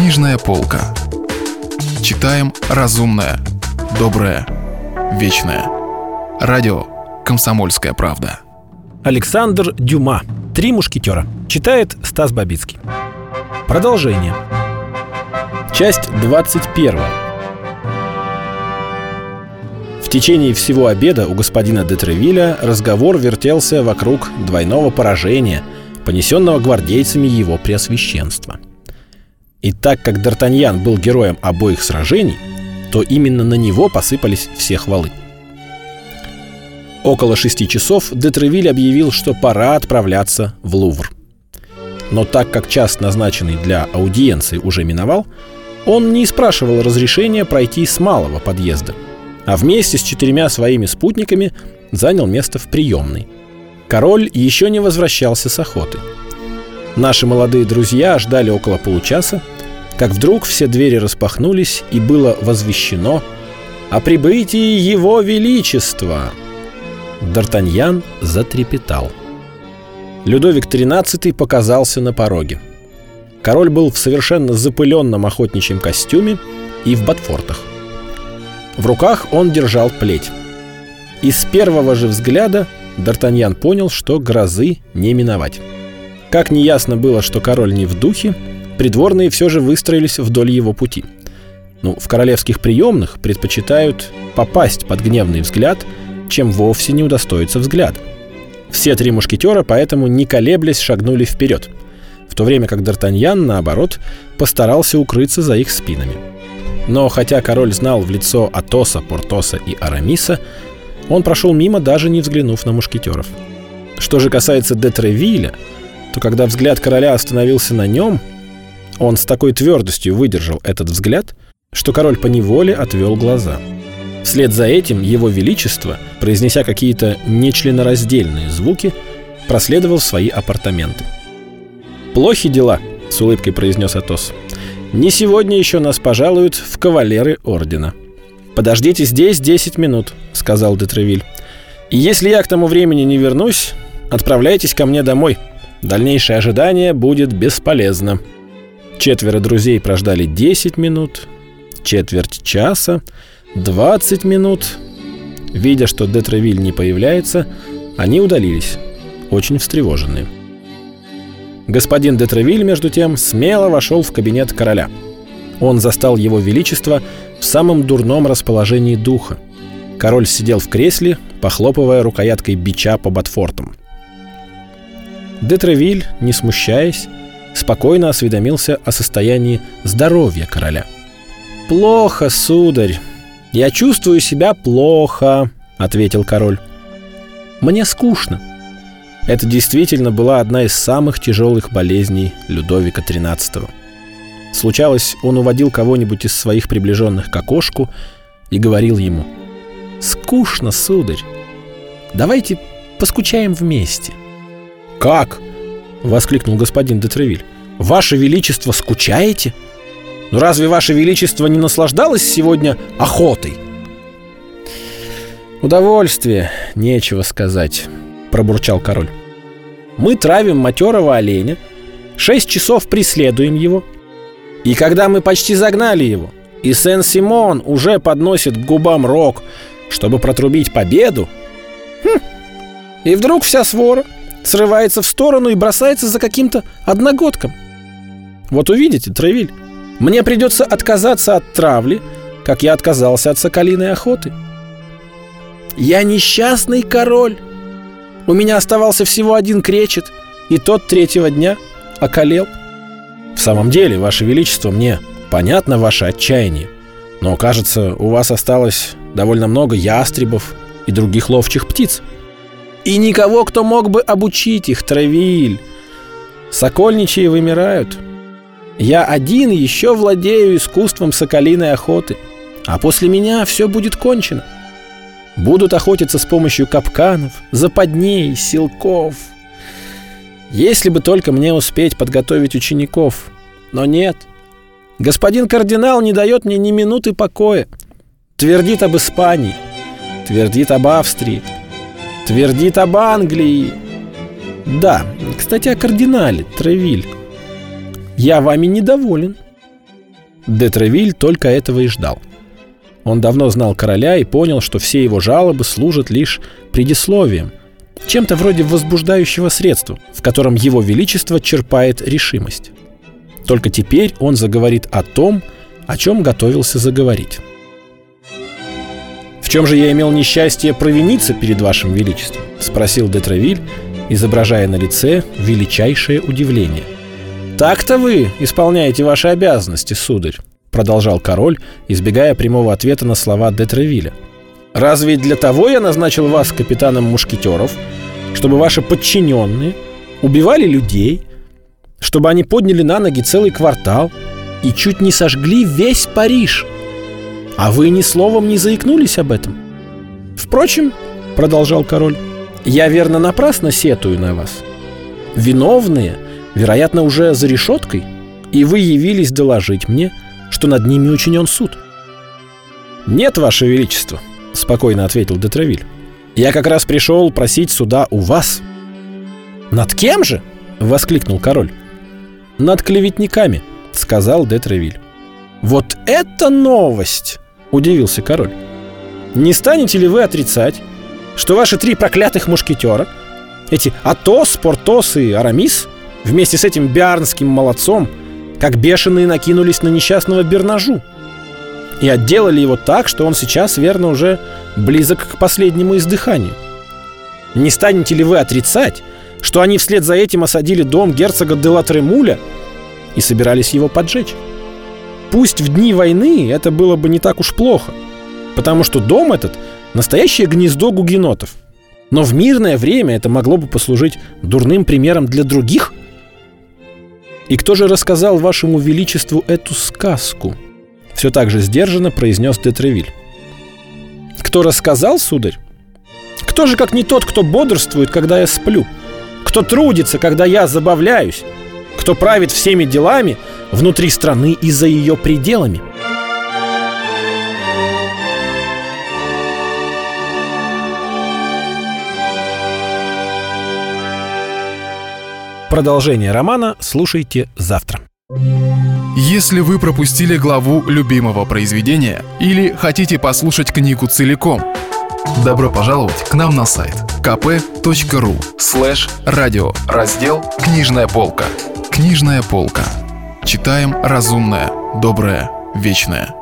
Книжная полка. Читаем разумное, доброе, вечное. Радио «Комсомольская правда». Александр Дюма. «Три мушкетера». Читает Стас Бабицкий. Продолжение. Часть 21. В течение всего обеда у господина Детревиля разговор вертелся вокруг двойного поражения, понесенного гвардейцами его преосвященства. И так как Д'Артаньян был героем обоих сражений, то именно на него посыпались все хвалы. Около шести часов Детревиль объявил, что пора отправляться в Лувр. Но так как час, назначенный для аудиенции, уже миновал, он не спрашивал разрешения пройти с малого подъезда – а вместе с четырьмя своими спутниками занял место в приемной. Король еще не возвращался с охоты. Наши молодые друзья ждали около получаса, как вдруг все двери распахнулись и было возвещено о прибытии Его Величества. Д'Артаньян затрепетал. Людовик XIII показался на пороге. Король был в совершенно запыленном охотничьем костюме и в ботфортах. В руках он держал плеть. И с первого же взгляда Д'Артаньян понял, что грозы не миновать. Как неясно было, что король не в духе, придворные все же выстроились вдоль его пути. Ну, в королевских приемных предпочитают попасть под гневный взгляд, чем вовсе не удостоиться взгляда. Все три мушкетера поэтому, не колеблясь, шагнули вперед, в то время как Д'Артаньян, наоборот, постарался укрыться за их спинами – но хотя король знал в лицо Атоса, Портоса и Арамиса, он прошел мимо, даже не взглянув на мушкетеров. Что же касается Детревиля, то когда взгляд короля остановился на нем, он с такой твердостью выдержал этот взгляд, что король поневоле отвел глаза. Вслед за этим его величество, произнеся какие-то нечленораздельные звуки, проследовал в свои апартаменты. «Плохи дела», — с улыбкой произнес Атос. Не сегодня еще нас пожалуют в кавалеры ордена. «Подождите здесь 10 минут», — сказал Детревиль. «И если я к тому времени не вернусь, отправляйтесь ко мне домой. Дальнейшее ожидание будет бесполезно». Четверо друзей прождали 10 минут, четверть часа, 20 минут. Видя, что Детревиль не появляется, они удалились, очень встревоженные. Господин де Тревиль, между тем, смело вошел в кабинет короля. Он застал его величество в самом дурном расположении духа. Король сидел в кресле, похлопывая рукояткой бича по ботфортам. Де Тревиль, не смущаясь, спокойно осведомился о состоянии здоровья короля. «Плохо, сударь. Я чувствую себя плохо», — ответил король. «Мне скучно. Это действительно была одна из самых тяжелых болезней Людовика XIII. Случалось, он уводил кого-нибудь из своих приближенных к окошку и говорил ему «Скучно, сударь. Давайте поскучаем вместе». «Как?» — воскликнул господин Детревиль. «Ваше Величество скучаете? Ну разве Ваше Величество не наслаждалось сегодня охотой?» «Удовольствие, нечего сказать», — пробурчал король. «Мы травим матерого оленя, шесть часов преследуем его, и когда мы почти загнали его, и Сен-Симон уже подносит к губам рог, чтобы протрубить победу, хм, и вдруг вся свора срывается в сторону и бросается за каким-то одногодком. Вот увидите, Травиль, мне придется отказаться от травли, как я отказался от соколиной охоты. Я несчастный король, у меня оставался всего один кречет, и тот третьего дня околел. В самом деле, Ваше Величество, мне понятно ваше отчаяние, но, кажется, у вас осталось довольно много ястребов и других ловчих птиц. И никого, кто мог бы обучить их, Травиль. Сокольничьи вымирают. Я один еще владею искусством соколиной охоты, а после меня все будет кончено. Будут охотиться с помощью капканов, западней, силков. Если бы только мне успеть подготовить учеников. Но нет. Господин кардинал не дает мне ни минуты покоя. Твердит об Испании, твердит об Австрии, твердит об Англии. Да, кстати, о кардинале, Тревиль. Я вами недоволен. Детревиль только этого и ждал. Он давно знал короля и понял, что все его жалобы служат лишь предисловием, чем-то вроде возбуждающего средства, в котором его величество черпает решимость. Только теперь он заговорит о том, о чем готовился заговорить. «В чем же я имел несчастье провиниться перед вашим величеством?» — спросил Детревиль, изображая на лице величайшее удивление. «Так-то вы исполняете ваши обязанности, сударь», — продолжал король, избегая прямого ответа на слова Детревиля. «Разве для того я назначил вас капитаном мушкетеров, чтобы ваши подчиненные убивали людей, чтобы они подняли на ноги целый квартал и чуть не сожгли весь Париж. А вы ни словом не заикнулись об этом. Впрочем, продолжал король, я верно напрасно сетую на вас. Виновные, вероятно, уже за решеткой, и вы явились доложить мне, что над ними учинен суд. Нет, ваше величество, спокойно ответил Детравиль. Я как раз пришел просить суда у вас. Над кем же? воскликнул король. Над клеветниками, сказал Детревиль. Вот это новость! Удивился король. Не станете ли вы отрицать, что ваши три проклятых мушкетера, эти Атос, Портос и Арамис, вместе с этим биарнским молодцом, как бешеные накинулись на несчастного Бернажу и отделали его так, что он сейчас, верно, уже близок к последнему издыханию. Не станете ли вы отрицать, что они вслед за этим осадили дом герцога де Латремуля и собирались его поджечь? Пусть в дни войны это было бы не так уж плохо, потому что дом этот – настоящее гнездо гугенотов. Но в мирное время это могло бы послужить дурным примером для других. И кто же рассказал вашему величеству эту сказку? Все так же сдержанно произнес Детревиль. Кто рассказал, сударь? Кто же, как не тот, кто бодрствует, когда я сплю? Кто трудится, когда я забавляюсь? Кто правит всеми делами внутри страны и за ее пределами? Продолжение романа слушайте завтра. Если вы пропустили главу любимого произведения или хотите послушать книгу целиком, добро пожаловать к нам на сайт kp.ru слэш радио раздел «Книжная полка». Книжная полка. Читаем разумное, доброе, вечное.